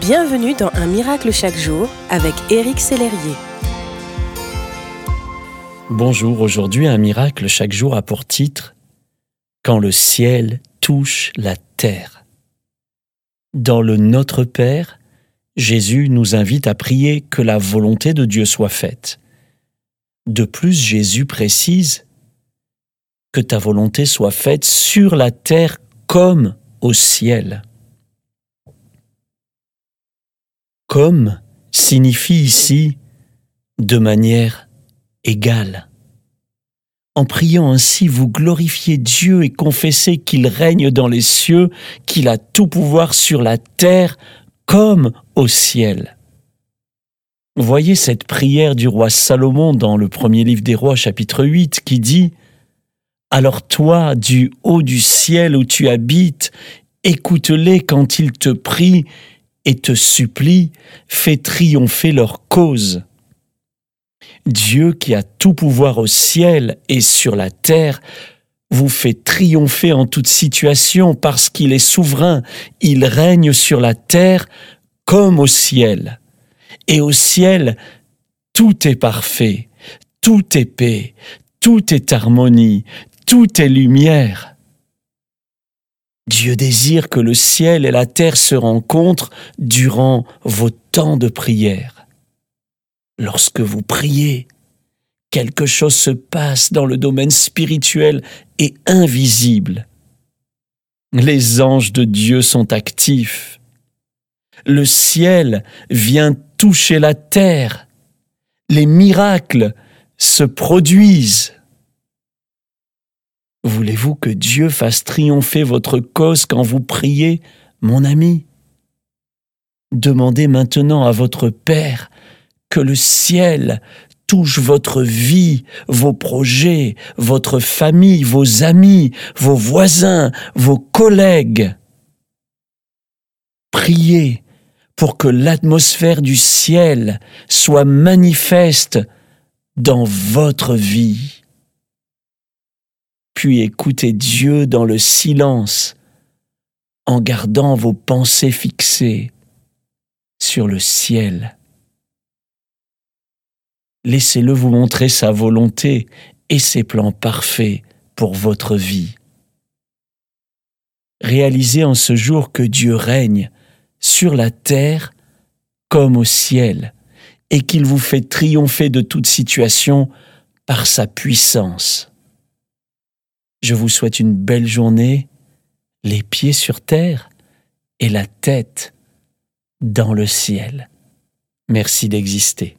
Bienvenue dans Un miracle chaque jour avec Éric Sellerier. Bonjour, aujourd'hui Un miracle chaque jour a pour titre Quand le ciel touche la terre. Dans le Notre Père, Jésus nous invite à prier que la volonté de Dieu soit faite. De plus, Jésus précise que ta volonté soit faite sur la terre comme au ciel. Comme signifie ici de manière égale. En priant ainsi, vous glorifiez Dieu et confessez qu'il règne dans les cieux, qu'il a tout pouvoir sur la terre comme au ciel. Voyez cette prière du roi Salomon dans le premier livre des rois chapitre 8 qui dit Alors toi, du haut du ciel où tu habites, écoute-les quand ils te prient et te supplient, fais triompher leur cause. Dieu qui a tout pouvoir au ciel et sur la terre vous fait triompher en toute situation parce qu'il est souverain, il règne sur la terre comme au ciel. Et au ciel, tout est parfait, tout est paix, tout est harmonie, tout est lumière. Dieu désire que le ciel et la terre se rencontrent durant vos temps de prière. Lorsque vous priez, quelque chose se passe dans le domaine spirituel et invisible. Les anges de Dieu sont actifs. Le ciel vient toucher la terre. Les miracles se produisent. Voulez-vous que Dieu fasse triompher votre cause quand vous priez, mon ami? Demandez maintenant à votre Père que le ciel touche votre vie, vos projets, votre famille, vos amis, vos voisins, vos collègues. Priez pour que l'atmosphère du ciel soit manifeste dans votre vie. Puis écoutez Dieu dans le silence en gardant vos pensées fixées sur le ciel. Laissez-le vous montrer sa volonté et ses plans parfaits pour votre vie. Réalisez en ce jour que Dieu règne sur la terre comme au ciel, et qu'il vous fait triompher de toute situation par sa puissance. Je vous souhaite une belle journée, les pieds sur terre et la tête dans le ciel. Merci d'exister.